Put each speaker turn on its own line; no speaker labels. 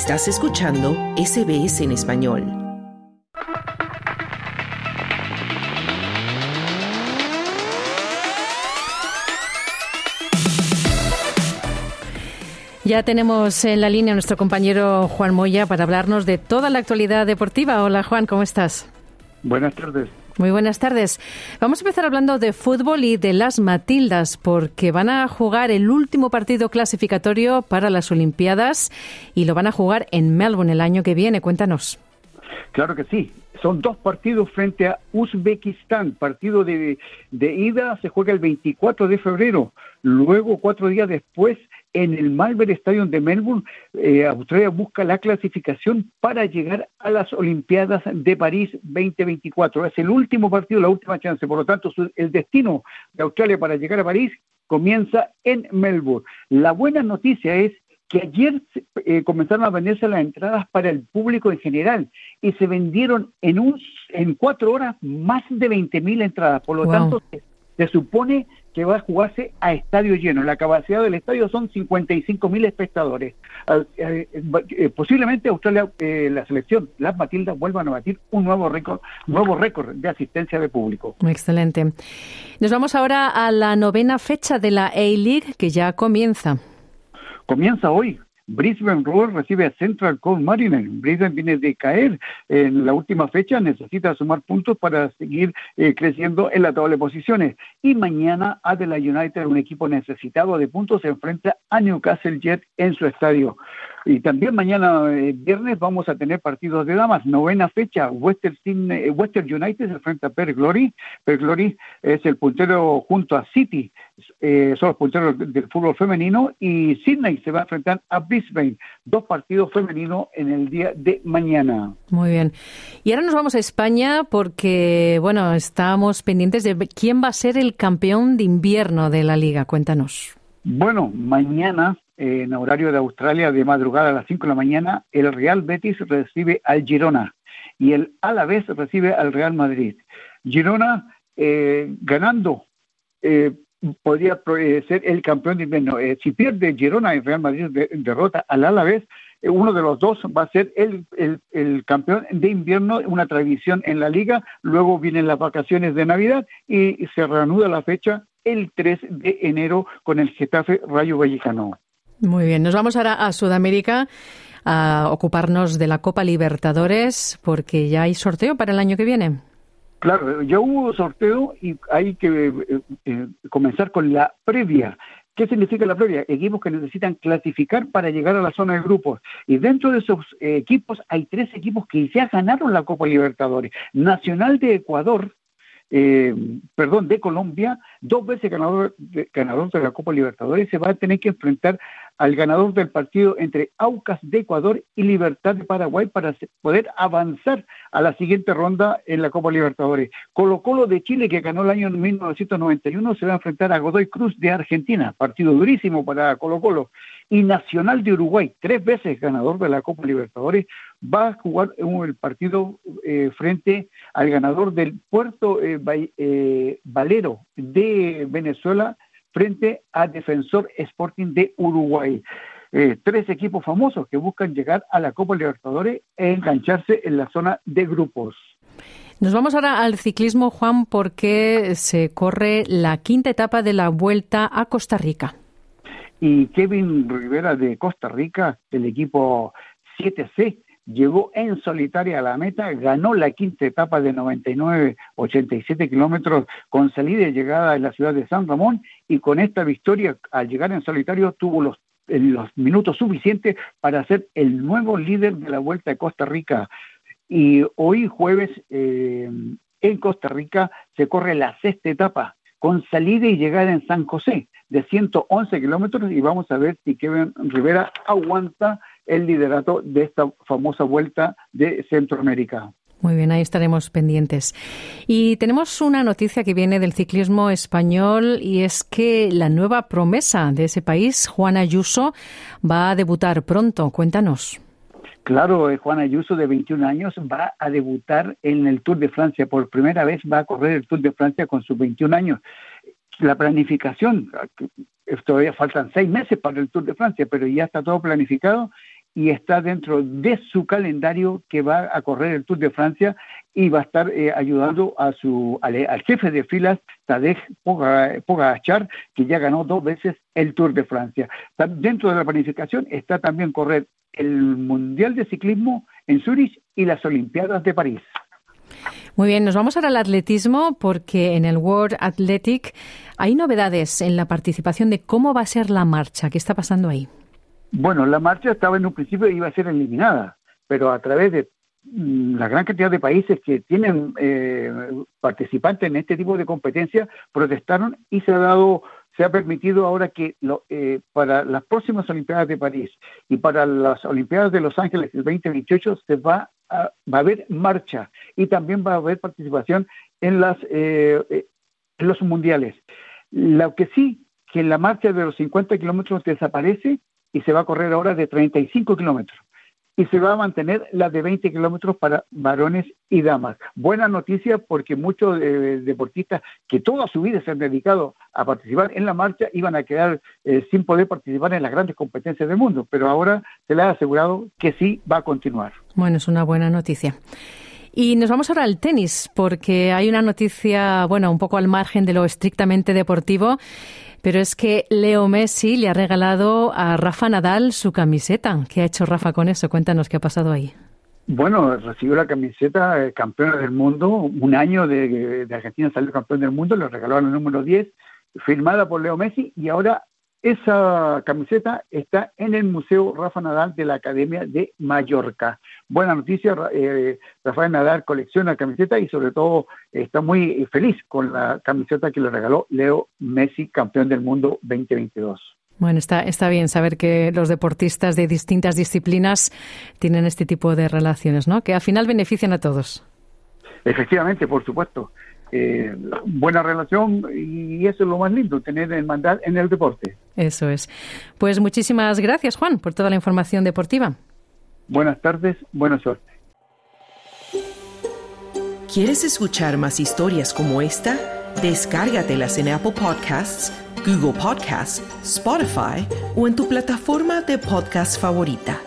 Estás escuchando SBS en español.
Ya tenemos en la línea a nuestro compañero Juan Moya para hablarnos de toda la actualidad deportiva. Hola Juan, ¿cómo estás?
Buenas tardes.
Muy buenas tardes. Vamos a empezar hablando de fútbol y de las Matildas, porque van a jugar el último partido clasificatorio para las Olimpiadas y lo van a jugar en Melbourne el año que viene. Cuéntanos.
Claro que sí. Son dos partidos frente a Uzbekistán. Partido de, de ida se juega el 24 de febrero. Luego, cuatro días después, en el Malvern Stadium de Melbourne, eh, Australia busca la clasificación para llegar a las Olimpiadas de París 2024. Es el último partido, la última chance. Por lo tanto, el destino de Australia para llegar a París comienza en Melbourne. La buena noticia es que ayer eh, comenzaron a venderse las entradas para el público en general y se vendieron en un en cuatro horas más de 20 mil entradas. Por lo tanto, se supone que va a jugarse a estadio lleno. La capacidad del estadio son 55 mil espectadores. Eh, eh, posiblemente Australia, eh, la selección, las Matildas, vuelvan a batir un nuevo récord, nuevo récord de asistencia de público.
Excelente. Nos vamos ahora a la novena fecha de la A-League que ya comienza.
Comienza hoy, Brisbane Roar recibe a Central Coast Mariner. Brisbane viene de caer en la última fecha, necesita sumar puntos para seguir eh, creciendo en la tabla de posiciones. Y mañana Adelaide United, un equipo necesitado de puntos, se enfrenta a Newcastle Jet en su estadio. Y también mañana eh, viernes vamos a tener partidos de damas. Novena fecha, Western, eh, Western United se enfrenta a Per Glory. Per Glory es el puntero junto a City, son los punteros del fútbol femenino. Y Sydney se va a enfrentar a Brisbane Dos partidos femeninos en el día de mañana.
Muy bien. Y ahora nos vamos a España porque, bueno, estamos pendientes de quién va a ser el campeón de invierno de la liga. Cuéntanos.
Bueno, mañana, en horario de Australia, de madrugada a las 5 de la mañana, el Real Betis recibe al Girona y el Alavés recibe al Real Madrid. Girona eh, ganando eh, podría eh, ser el campeón de invierno. Eh, si pierde Girona y Real Madrid derrota al Alavés, eh, uno de los dos va a ser el, el, campeón de invierno, una tradición en la liga. Luego vienen las vacaciones de Navidad y se reanuda la fecha el 3 de enero con el Getafe Rayo Vallecano.
Muy bien, nos vamos ahora a Sudamérica a ocuparnos de la Copa Libertadores porque ya hay sorteo para el año que viene.
Claro, ya hubo sorteo y hay que eh, eh, comenzar con la previa. ¿Qué significa la previa? Equipos que necesitan clasificar para llegar a la zona de grupos. Y dentro de esos equipos hay tres equipos que ya ganaron la Copa Libertadores. Nacional de Ecuador, eh, perdón, de Colombia, dos veces ganador ganador de la Copa Libertadores, se va a tener que enfrentar al ganador del partido entre Aucas de Ecuador y Libertad de Paraguay para poder avanzar a la siguiente ronda en la Copa Libertadores. Colo Colo de Chile, que ganó el año 1991, se va a enfrentar a Godoy Cruz de Argentina, partido durísimo para Colo Colo. Y Nacional de Uruguay, tres veces ganador de la Copa Libertadores, va a jugar el partido eh, frente al ganador del Puerto eh, eh, Valero de Venezuela frente a Defensor Sporting de Uruguay. tres equipos famosos que buscan llegar a la Copa Libertadores e engancharse en la zona de grupos.
Nos vamos ahora al ciclismo, Juan, porque se corre la quinta etapa de la Vuelta a Costa Rica.
Y Kevin Rivera de Costa Rica, del equipo 7C, llegó en solitaria a la meta, ganó la quinta etapa de 99-87 kilómetros con salida y llegada en la ciudad de San Ramón y con esta victoria al llegar en solitario tuvo los, los minutos suficientes para ser el nuevo líder de la Vuelta de Costa Rica. Y hoy jueves eh, en Costa Rica se corre la sexta etapa con salida y llegada en San José de 111 kilómetros y vamos a ver si Kevin Rivera aguanta el liderato de esta famosa vuelta de Centroamérica.
Muy bien, ahí estaremos pendientes. Y tenemos una noticia que viene del ciclismo español y es que la nueva promesa de ese país, Juana Ayuso, va a debutar pronto. Cuéntanos.
Claro, eh, Juana Ayuso, de 21 años, va a debutar en el Tour de Francia. Por primera vez va a correr el Tour de Francia con sus 21 años. La planificación, todavía faltan seis meses para el Tour de Francia, pero ya está todo planificado y está dentro de su calendario que va a correr el Tour de Francia y va a estar eh, ayudando a su al, jefe de filas Tadej Pogacar que ya ganó dos veces el Tour de Francia. Dentro de la planificación está también correr el Mundial de Ciclismo en Zurich y las Olimpiadas de París.
Muy bien, nos vamos ahora al atletismo porque en el World Athletic hay novedades en la participación de cómo va a ser la marcha. ¿Qué está pasando ahí?
Bueno, la marcha estaba en un principio iba a ser eliminada, pero a través de mm, la gran cantidad de países que tienen eh, participantes en este tipo de competencia protestaron y se ha dado se ha permitido ahora que eh, para las próximas Olimpiadas de París y para las Olimpiadas de Los Ángeles del 2028 se va a, va a haber marcha y también va a haber participación en las eh, eh, en los mundiales. Lo que sí que la marcha de los 50 kilómetros desaparece y se va a correr ahora de 35 kilómetros y se va a mantener la de 20 kilómetros para varones y damas. Buena noticia porque muchos eh, deportistas que toda su vida se han dedicado a participar en la marcha iban a quedar eh, sin poder participar en las grandes competencias del mundo, pero ahora se les ha asegurado que sí va a continuar.
Bueno, es una buena noticia. Y nos vamos ahora al tenis, porque hay una noticia, bueno, un poco al margen de lo estrictamente deportivo. Pero es que Leo Messi le ha regalado a Rafa Nadal su camiseta. ¿Qué ha hecho Rafa con eso? Cuéntanos qué ha pasado ahí.
Bueno, recibió la camiseta eh, campeona del mundo. Un año de, Argentina salió campeón del mundo, le regaló el número 10, firmada por Leo Messi, y ahora esa camiseta está en el Museo Rafa Nadal de la Academia de Mallorca. Buena noticia, eh, Rafael Nadal colecciona camiseta y sobre todo está muy feliz con la camiseta que le regaló Leo Messi, campeón del mundo 2022.
Bueno, está, está bien saber que los deportistas de distintas disciplinas tienen este tipo de relaciones, ¿no? Que al final benefician a todos.
Efectivamente, por supuesto eh, buena relación y eso es lo más lindo, tener hermandad en el deporte.
Eso es. Pues muchísimas gracias, Juan, por toda la información deportiva.
Buenas tardes, buena suerte.
¿Quieres escuchar más historias como esta? Descárgatelas en Apple Podcasts, Google Podcasts, Spotify o en tu plataforma de podcast favorita.